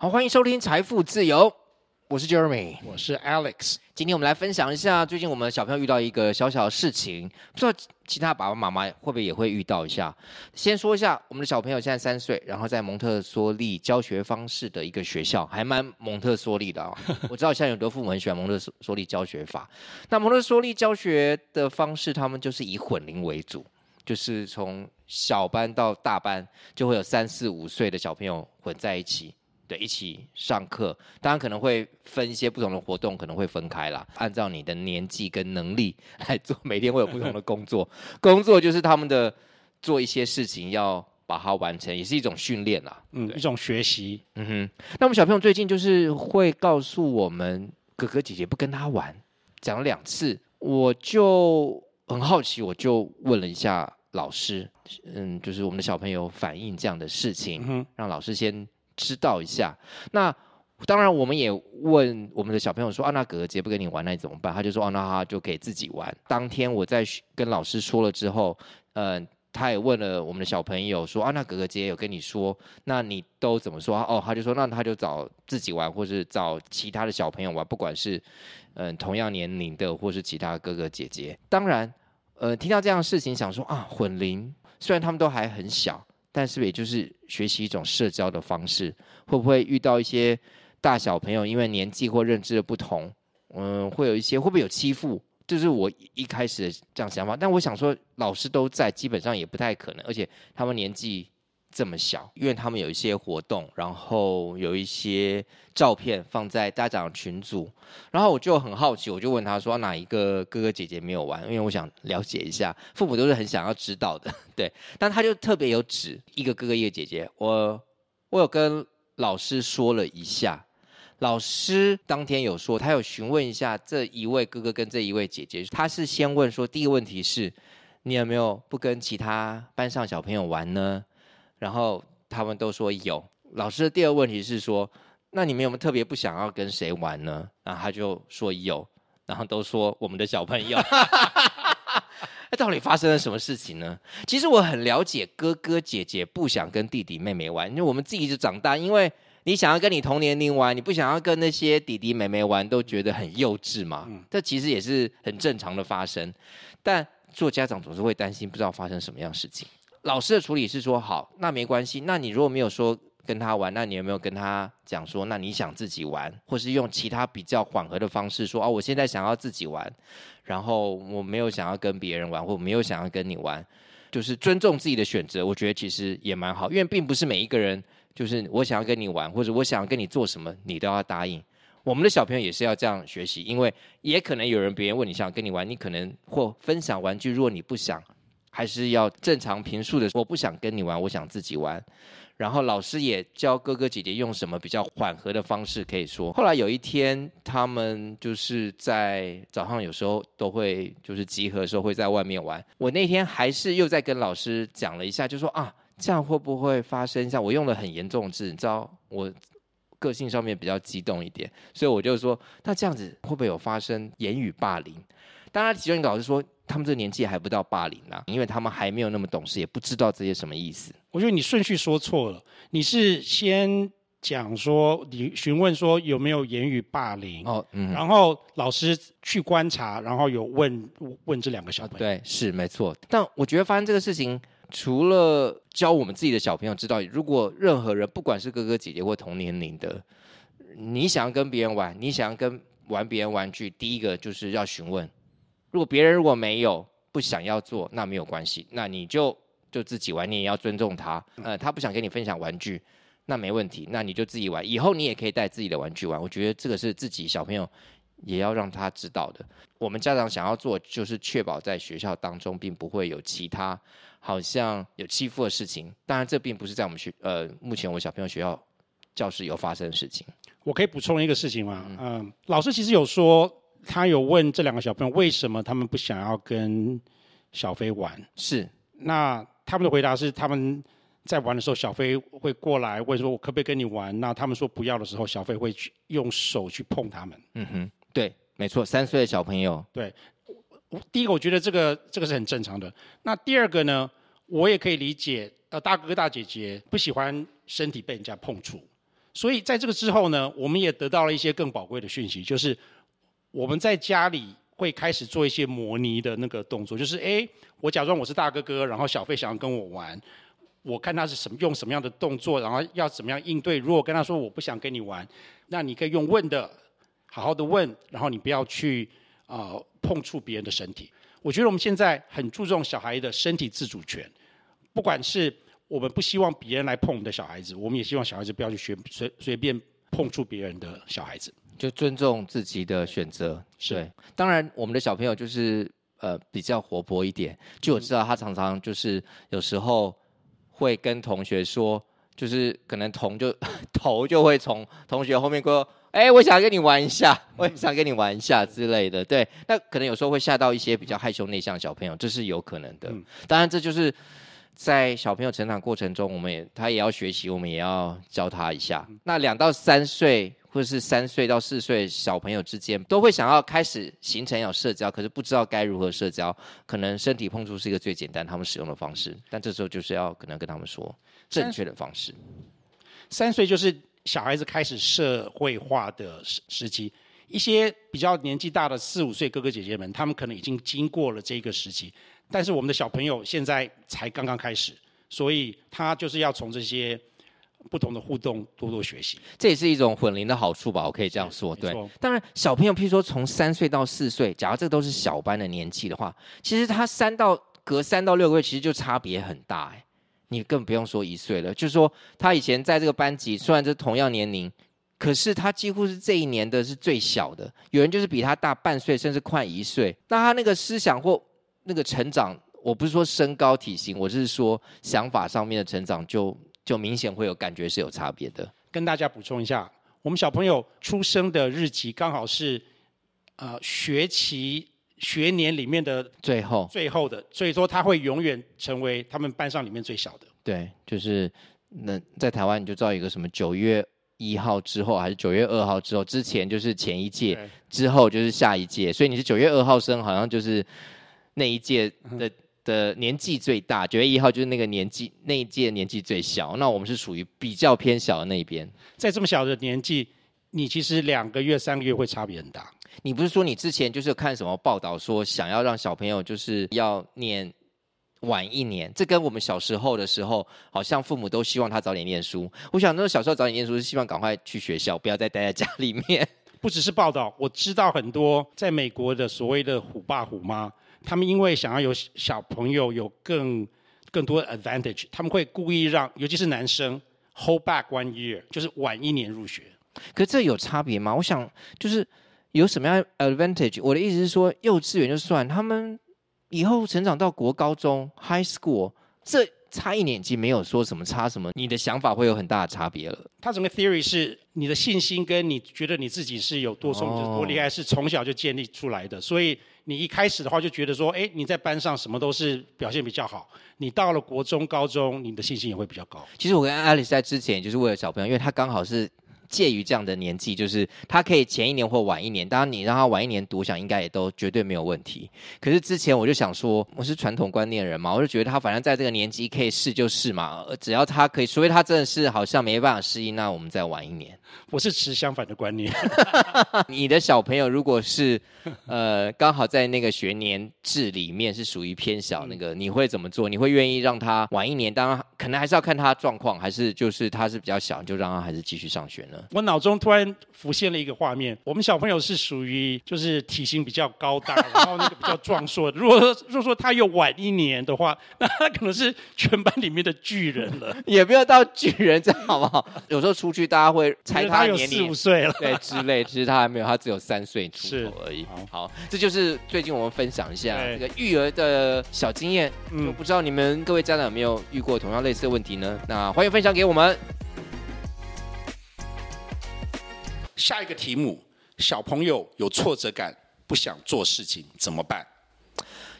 好，欢迎收听财富自由，我是 Jeremy，我是 Alex。今天我们来分享一下，最近我们小朋友遇到一个小小的事情，不知道其他爸爸妈妈会不会也会遇到一下。先说一下，我们的小朋友现在三岁，然后在蒙特梭利教学方式的一个学校，还蛮蒙特梭利的啊、哦。我知道现在有很多父母很喜欢蒙特梭利教学法。那蒙特梭利教学的方式，他们就是以混龄为主，就是从小班到大班，就会有三四五岁的小朋友混在一起。对，一起上课，当然可能会分一些不同的活动，可能会分开啦。按照你的年纪跟能力来做，每天会有不同的工作。工作就是他们的做一些事情，要把它完成，也是一种训练啦。嗯，一种学习。嗯哼。那我们小朋友最近就是会告诉我们，哥哥姐姐不跟他玩，讲了两次，我就很好奇，我就问了一下老师，嗯，就是我们的小朋友反映这样的事情，嗯、让老师先。知道一下，那当然我们也问我们的小朋友说啊，那哥哥姐不跟你玩，那你怎么办？他就说、啊，那他就给自己玩。当天我在跟老师说了之后，嗯、他也问了我们的小朋友说啊，那哥哥姐有跟你说，那你都怎么说？哦，他就说那他就找自己玩，或是找其他的小朋友玩，不管是嗯、同样年龄的，或是其他哥哥姐姐。当然，呃，听到这样的事情，想说啊，混龄，虽然他们都还很小。但是也就是学习一种社交的方式，会不会遇到一些大小朋友，因为年纪或认知的不同，嗯，会有一些会不会有欺负？这、是我一开始的这样想法。但我想说，老师都在，基本上也不太可能，而且他们年纪。这么小，因为他们有一些活动，然后有一些照片放在家长群组，然后我就很好奇，我就问他说哪一个哥哥姐姐没有玩？因为我想了解一下，父母都是很想要知道的，对。但他就特别有指一个哥哥一个姐姐，我我有跟老师说了一下，老师当天有说他有询问一下这一位哥哥跟这一位姐姐，他是先问说第一个问题是，你有没有不跟其他班上小朋友玩呢？然后他们都说有。老师的第二个问题是说，那你们有没有特别不想要跟谁玩呢？然后他就说有。然后都说我们的小朋友。那 到底发生了什么事情呢？其实我很了解哥哥姐姐不想跟弟弟妹妹玩，因为我们自己就长大，因为你想要跟你同年龄玩，你不想要跟那些弟弟妹妹玩，都觉得很幼稚嘛。嗯。这其实也是很正常的发生。但做家长总是会担心，不知道发生什么样的事情。老师的处理是说好，那没关系。那你如果没有说跟他玩，那你有没有跟他讲说，那你想自己玩，或是用其他比较缓和的方式说，哦，我现在想要自己玩，然后我没有想要跟别人玩，或没有想要跟你玩，就是尊重自己的选择。我觉得其实也蛮好，因为并不是每一个人就是我想要跟你玩，或者我想要跟你做什么，你都要答应。我们的小朋友也是要这样学习，因为也可能有人别人问你想跟你玩，你可能或分享玩具，如果你不想。还是要正常平述的，我不想跟你玩，我想自己玩。然后老师也教哥哥姐姐用什么比较缓和的方式可以说。后来有一天，他们就是在早上有时候都会就是集合的时候会在外面玩。我那天还是又在跟老师讲了一下，就说啊，这样会不会发生？像我用了很严重的字，你知道我个性上面比较激动一点，所以我就说，那这样子会不会有发生言语霸凌？当然，其中一个老师说。他们这个年纪还不到霸凌啊，因为他们还没有那么懂事，也不知道这些什么意思。我觉得你顺序说错了，你是先讲说你询问说有没有言语霸凌哦，嗯，然后老师去观察，然后有问问这两个小朋友。对，是没错。但我觉得发生这个事情，除了教我们自己的小朋友知道，如果任何人不管是哥哥姐姐或同年龄的，你想要跟别人玩，你想要跟玩别人玩具，第一个就是要询问。如果别人如果没有不想要做，那没有关系，那你就就自己玩，你也要尊重他。呃，他不想跟你分享玩具，那没问题，那你就自己玩。以后你也可以带自己的玩具玩。我觉得这个是自己小朋友也要让他知道的。我们家长想要做，就是确保在学校当中并不会有其他好像有欺负的事情。当然，这并不是在我们学呃目前我小朋友学校教室有发生的事情。我可以补充一个事情吗？嗯、呃，老师其实有说。他有问这两个小朋友为什么他们不想要跟小飞玩？是，那他们的回答是他们在玩的时候，小飞会过来问说：“我可不可以跟你玩？”那他们说不要的时候，小飞会去用手去碰他们。嗯哼，对，没错，三岁的小朋友。对，第一个我觉得这个这个是很正常的。那第二个呢，我也可以理解，呃，大哥哥大姐姐不喜欢身体被人家碰触。所以在这个之后呢，我们也得到了一些更宝贵的讯息，就是我们在家里会开始做一些模拟的那个动作，就是哎，我假装我是大哥哥，然后小费想要跟我玩，我看他是什么用什么样的动作，然后要怎么样应对。如果跟他说我不想跟你玩，那你可以用问的，好好的问，然后你不要去啊、呃、碰触别人的身体。我觉得我们现在很注重小孩的身体自主权，不管是。我们不希望别人来碰我们的小孩子，我们也希望小孩子不要去学随随便碰触别人的小孩子，就尊重自己的选择。是对，当然我们的小朋友就是呃比较活泼一点，就我知道他常常就是有时候会跟同学说，就是可能同就 头就会从同学后面过，哎，我想跟你玩一下，我也想跟你玩一下之类的。对，那可能有时候会吓到一些比较害羞内向的小朋友，这是有可能的。当然这就是。在小朋友成长过程中，我们也他也要学习，我们也要教他一下。那两到三岁，或者是三岁到四岁小朋友之间，都会想要开始形成有社交，可是不知道该如何社交。可能身体碰触是一个最简单他们使用的方式，但这时候就是要可能跟他们说正确的方式。三岁就是小孩子开始社会化的时时期，一些比较年纪大的四五岁哥哥姐姐们，他们可能已经经过了这个时期。但是我们的小朋友现在才刚刚开始，所以他就是要从这些不同的互动多多学习。这也是一种混龄的好处吧，我可以这样说。对，当然小朋友，譬如说从三岁到四岁，假如这都是小班的年纪的话，其实他三到隔三到六个月，其实就差别很大。哎，你更不用说一岁了，就是说他以前在这个班级，虽然是同样年龄，可是他几乎是这一年的是最小的，有人就是比他大半岁，甚至快一岁。那他那个思想或那个成长，我不是说身高体型，我是说想法上面的成长就，就就明显会有感觉是有差别的。跟大家补充一下，我们小朋友出生的日期刚好是，呃，学期学年里面的最后最后的，所以说他会永远成为他们班上里面最小的。对，就是那在台湾你就知道一个什么九月一号之后，还是九月二号之后，之前就是前一届，之后就是下一届，所以你是九月二号生，好像就是。那一届的的年纪最大，九月一号就是那个年纪，那一届年纪最小。那我们是属于比较偏小的那一边。在这么小的年纪，你其实两个月、三个月会差别很大。你不是说你之前就是看什么报道说想要让小朋友就是要念晚一年？这跟我们小时候的时候，好像父母都希望他早点念书。我想那时候小时候早点念书是希望赶快去学校，不要再待在家里面。不只是报道，我知道很多在美国的所谓的虎爸虎妈。他们因为想要有小朋友有更更多的 advantage，他们会故意让，尤其是男生 hold back one year，就是晚一年入学。可是这有差别吗？我想就是有什么样 advantage？我的意思是说，幼稚园就算，他们以后成长到国高中 high school，这差一年级没有说什么差什么，你的想法会有很大的差别了。他整个 theory 是你的信心跟你觉得你自己是有多聪明、oh. 多厉害，是从小就建立出来的，所以。你一开始的话就觉得说，哎，你在班上什么都是表现比较好。你到了国中、高中，你的信心也会比较高。其实我跟 Alice 在之前就是为了小朋友，因为她刚好是。介于这样的年纪，就是他可以前一年或晚一年。当然，你让他晚一年读，想应该也都绝对没有问题。可是之前我就想说，我是传统观念人嘛，我就觉得他反正在这个年纪可以试就试嘛，只要他可以，除非他真的是好像没办法适应，那我们再晚一年。我是持相反的观念。你的小朋友如果是呃刚好在那个学年制里面是属于偏小那个，你会怎么做？你会愿意让他晚一年？当然，可能还是要看他状况，还是就是他是比较小，就让他还是继续上学呢？我脑中突然浮现了一个画面，我们小朋友是属于就是体型比较高大，然后那个比较壮硕的。如果说如果说他又晚一年的话，那他可能是全班里面的巨人了。也不要到巨人，这样好不好？有时候出去大家会猜他年龄，四五岁了，对之类。其实他还没有，他只有三岁出头而已。好，好，这就是最近我们分享一下这个育儿的小经验。嗯，不知道你们各位家长有没有遇过同样类似的问题呢？那欢迎分享给我们。下一个题目：小朋友有挫折感，不想做事情怎么办？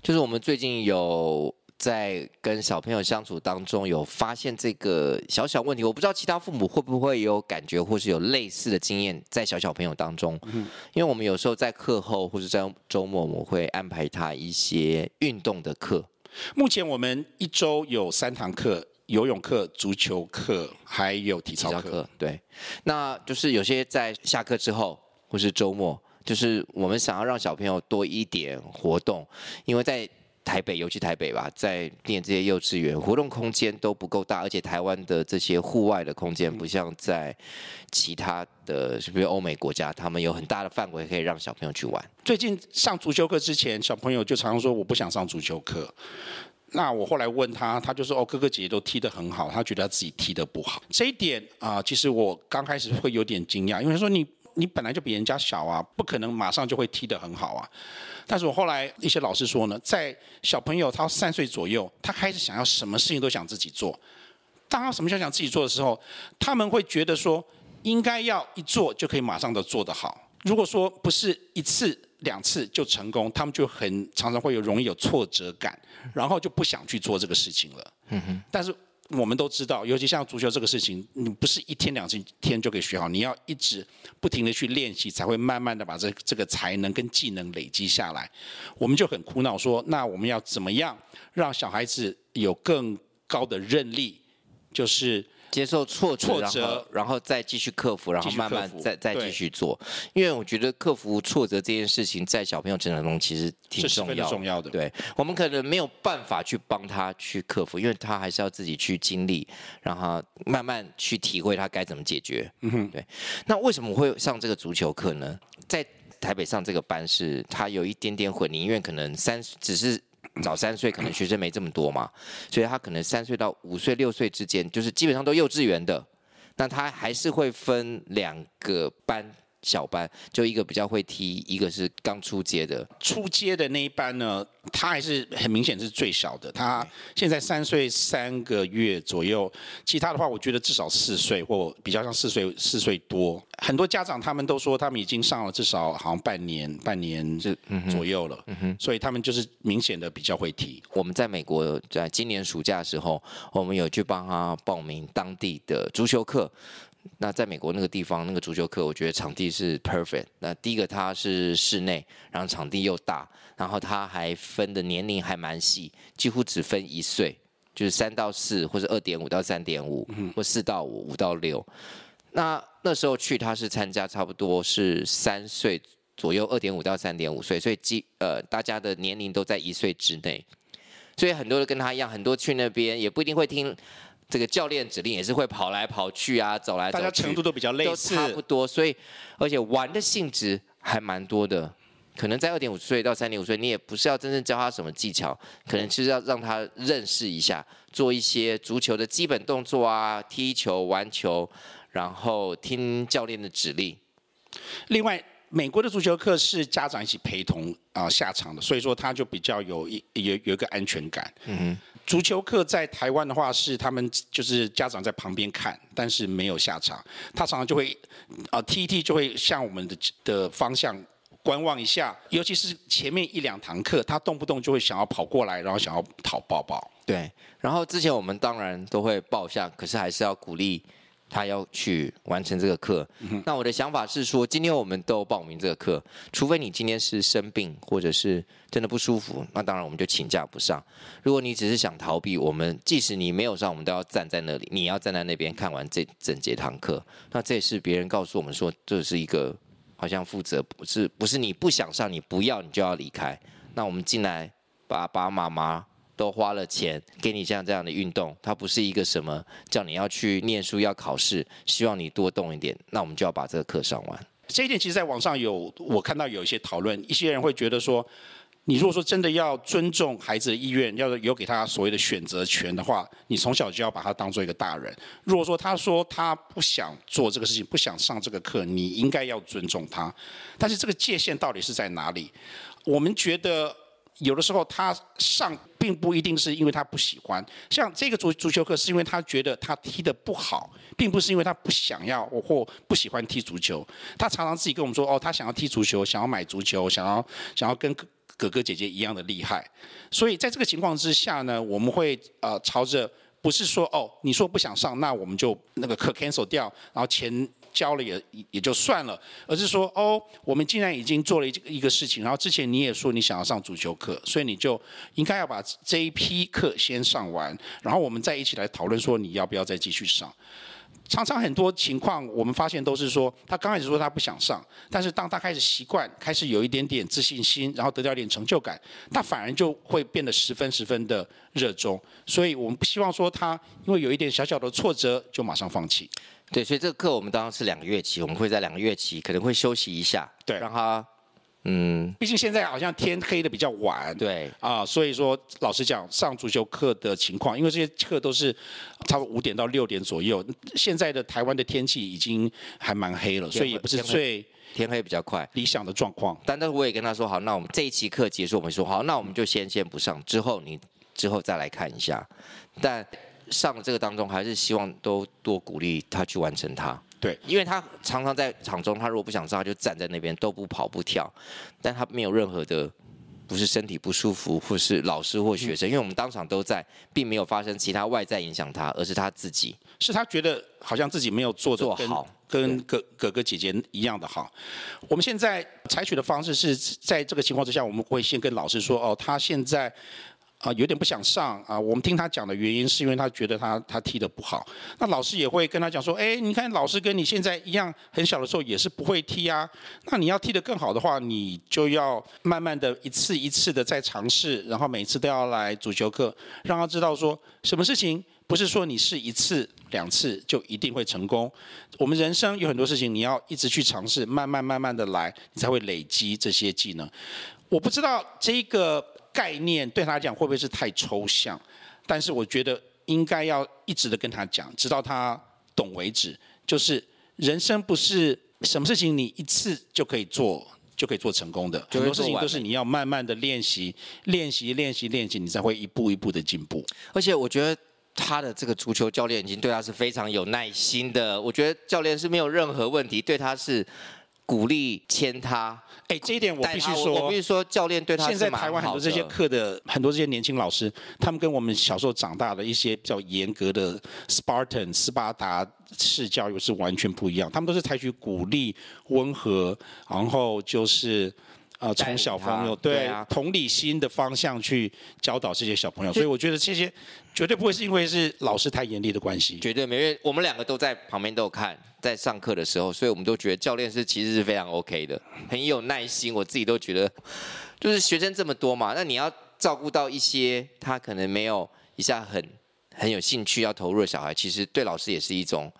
就是我们最近有在跟小朋友相处当中，有发现这个小小问题。我不知道其他父母会不会有感觉，或是有类似的经验，在小小朋友当中。嗯，因为我们有时候在课后或者在周末，我们会安排他一些运动的课。目前我们一周有三堂课。游泳课、足球课，还有体操课。对，那就是有些在下课之后或是周末，就是我们想要让小朋友多一点活动，因为在。台北，尤其台北吧，在念这些幼稚园，活动空间都不够大，而且台湾的这些户外的空间不像在其他的，是不是欧美国家，他们有很大的范围可以让小朋友去玩。最近上足球课之前，小朋友就常常说我不想上足球课。那我后来问他，他就说哦，哥哥姐姐都踢得很好，他觉得他自己踢得不好。这一点啊、其实我刚开始会有点惊讶，因为他说你。你本来就比人家小啊，不可能马上就会踢得很好啊。但是我后来一些老师说呢，在小朋友他三岁左右，他开始想要什么事情都想自己做。当他什么想想自己做的时候，他们会觉得说，应该要一做就可以马上的做得好。如果说不是一次两次就成功，他们就很常常会有容易有挫折感，然后就不想去做这个事情了。但是。我们都知道，尤其像足球这个事情，你不是一天两天就可以学好，你要一直不停的去练习，才会慢慢的把这这个才能跟技能累积下来。我们就很苦恼说，那我们要怎么样让小孩子有更高的韧力？就是。接受挫折，挫折然后，然后再继续克服，然后慢慢再再继续做。因为我觉得克服挫折这件事情，在小朋友成长中其实挺重要重要的。对，我们可能没有办法去帮他去克服，因为他还是要自己去经历，然后慢慢去体会他该怎么解决。嗯哼，对。那为什么我会上这个足球课呢？在台北上这个班是，他有一点点混龄，因为可能三只是。早三岁可能学生没这么多嘛，所以他可能三岁到五岁、六岁之间，就是基本上都幼稚园的，但他还是会分两个班。小班就一个比较会踢，一个是刚出街的。出街的那一班呢，他还是很明显是最小的。他现在三岁三个月左右，其他的话我觉得至少四岁或比较像四岁四岁多。很多家长他们都说他们已经上了至少好像半年半年左右了，所以他们就是明显的比较会踢。我们在美国在今年暑假的时候，我们有去帮他报名当地的足球课。那在美国那个地方，那个足球课，我觉得场地是 perfect。那第一个它是室内，然后场地又大，然后它还分的年龄还蛮细，几乎只分一岁，就是三到四，或者二点五到三点五，或四到五，五到六。那那时候去，他是参加差不多是三岁左右，二点五到三点五岁，所以基呃大家的年龄都在一岁之内，所以很多人跟他一样，很多去那边也不一定会听。这个教练指令也是会跑来跑去啊，走来走去，大家程度都比较类似，都差不多，所以而且玩的性质还蛮多的。可能在二点五岁到三点五岁，你也不是要真正教他什么技巧，可能就是要让他认识一下，做一些足球的基本动作啊，踢球、玩球，然后听教练的指令。另外，美国的足球课是家长一起陪同啊、呃、下场的，所以说他就比较有一有有一个安全感。嗯哼。足球课在台湾的话是他们就是家长在旁边看，但是没有下场。他常常就会啊、呃、踢一踢就会向我们的的方向观望一下，尤其是前面一两堂课，他动不动就会想要跑过来，然后想要讨抱抱。对，然后之前我们当然都会抱一下，可是还是要鼓励。他要去完成这个课，那我的想法是说，今天我们都报名这个课，除非你今天是生病或者是真的不舒服，那当然我们就请假不上。如果你只是想逃避，我们即使你没有上，我们都要站在那里，你要站在那边看完这整节堂课。那这也是别人告诉我们说，这是一个好像负责，不是不是你不想上，你不要你就要离开。那我们进来，爸爸妈妈。都花了钱给你这样这样的运动，它不是一个什么叫你要去念书要考试，希望你多动一点，那我们就要把这个课上完。这一点其实在网上有我看到有一些讨论，一些人会觉得说，你如果说真的要尊重孩子的意愿，要有给他所谓的选择权的话，你从小就要把他当做一个大人。如果说他说他不想做这个事情，不想上这个课，你应该要尊重他。但是这个界限到底是在哪里？我们觉得。有的时候他上并不一定是因为他不喜欢，像这个足足球课是因为他觉得他踢得不好，并不是因为他不想要或不喜欢踢足球。他常常自己跟我们说，哦，他想要踢足球，想要买足球，想要想要跟哥哥姐姐一样的厉害。所以在这个情况之下呢，我们会呃朝着不是说哦，你说不想上，那我们就那个课 cancel 掉，然后钱。教了也也就算了，而是说哦，我们既然已经做了一一个事情，然后之前你也说你想要上足球课，所以你就应该要把这一批课先上完，然后我们再一起来讨论说你要不要再继续上。常常很多情况，我们发现都是说，他刚开始说他不想上，但是当他开始习惯，开始有一点点自信心，然后得到一点成就感，他反而就会变得十分十分的热衷。所以我们不希望说他因为有一点小小的挫折就马上放弃。对，所以这个课我们当然是两个月期，我们会在两个月期可能会休息一下，对，让他。嗯，毕竟现在好像天黑的比较晚，对啊，所以说老实讲，上足球课的情况，因为这些课都是差不多五点到六点左右。现在的台湾的天气已经还蛮黑了，所以也不是最天黑比较快理想的状况。但是我也跟他说好，那我们这一期课结束，我们说好，那我们就先先不上，之后你之后再来看一下。但上这个当中，还是希望都多鼓励他去完成他。对，因为他常常在场中，他如果不想上，他就站在那边都不跑不跳，但他没有任何的，不是身体不舒服，或是老师或学生，因为我们当场都在，并没有发生其他外在影响他，而是他自己，是他觉得好像自己没有做做好，跟哥哥哥姐姐一样的好。我们现在采取的方式是在这个情况之下，我们会先跟老师说，哦，他现在。啊，有点不想上啊。我们听他讲的原因是因为他觉得他他踢得不好。那老师也会跟他讲说，哎，你看老师跟你现在一样，很小的时候也是不会踢啊。那你要踢得更好的话，你就要慢慢的一次一次的在尝试，然后每次都要来足球课，让他知道说，什么事情不是说你试一次两次就一定会成功。我们人生有很多事情，你要一直去尝试，慢慢慢慢的来，你才会累积这些技能。我不知道这个。概念对他来讲会不会是太抽象？但是我觉得应该要一直的跟他讲，直到他懂为止。就是人生不是什么事情你一次就可以做就可以做成功的，很多事情都是你要慢慢的练习、练习、练习、练习，你才会一步一步的进步。而且我觉得他的这个足球教练已经对他是非常有耐心的。我觉得教练是没有任何问题，对他是。鼓励签他，哎，这一点我必须说，我必须说，教练对他。现在台湾很多这些课的很多这些年轻老师，他们跟我们小时候长大的一些比较严格的 Spartan 斯巴达式教育是完全不一样。他们都是采取鼓励、温和，然后就是。呃，从小朋友对，对啊，同理心的方向去教导这些小朋友，所以我觉得这些绝对不会是因为是老师太严厉的关系，绝对没，因为我们两个都在旁边都有看，在上课的时候，所以我们都觉得教练是其实是非常 OK 的，很有耐心。我自己都觉得，就是学生这么多嘛，那你要照顾到一些他可能没有一下很很有兴趣要投入的小孩，其实对老师也是一种。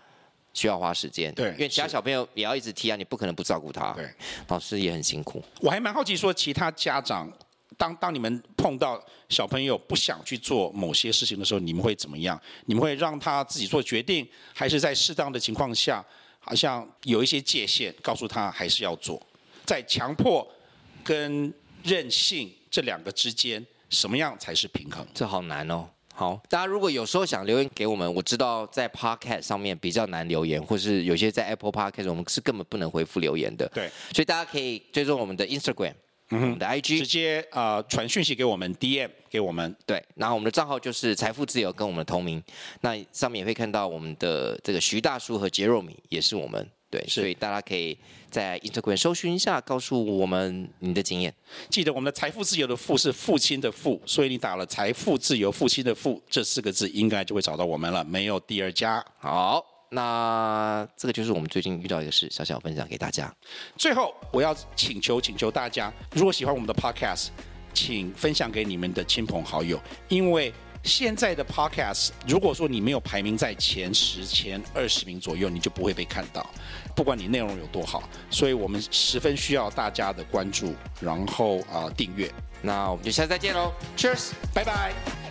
需要花时间，对，因为其他小朋友也要一直踢啊，你不可能不照顾他，对，老师也很辛苦。我还蛮好奇，说其他家长，当当你们碰到小朋友不想去做某些事情的时候，你们会怎么样？你们会让他自己做决定，还是在适当的情况下，好像有一些界限，告诉他还是要做？在强迫跟任性这两个之间，什么样才是平衡？这好难哦。好，大家如果有时候想留言给我们，我知道在 Podcast 上面比较难留言，或是有些在 Apple Podcast 我们是根本不能回复留言的。对，所以大家可以追踪我们的 Instagram，嗯们的 IG，直接啊传讯息给我们，DM 给我们。对，然后我们的账号就是财富自由，跟我们的同名。那上面也会看到我们的这个徐大叔和杰若米，也是我们。对，所以大家可以在 Instagram 搜寻一下，告诉我们你的经验。记得我们的财富自由的“富”是父亲的“父”，所以你打了“财富自由父亲的父”这四个字，应该就会找到我们了，没有第二家。好，那这个就是我们最近遇到一个事，小小分享给大家。最后，我要请求请求大家，如果喜欢我们的 Podcast，请分享给你们的亲朋好友，因为。现在的 Podcast，如果说你没有排名在前十、前二十名左右，你就不会被看到，不管你内容有多好。所以我们十分需要大家的关注，然后啊、呃、订阅。那我们就下次再见喽，Cheers，拜拜。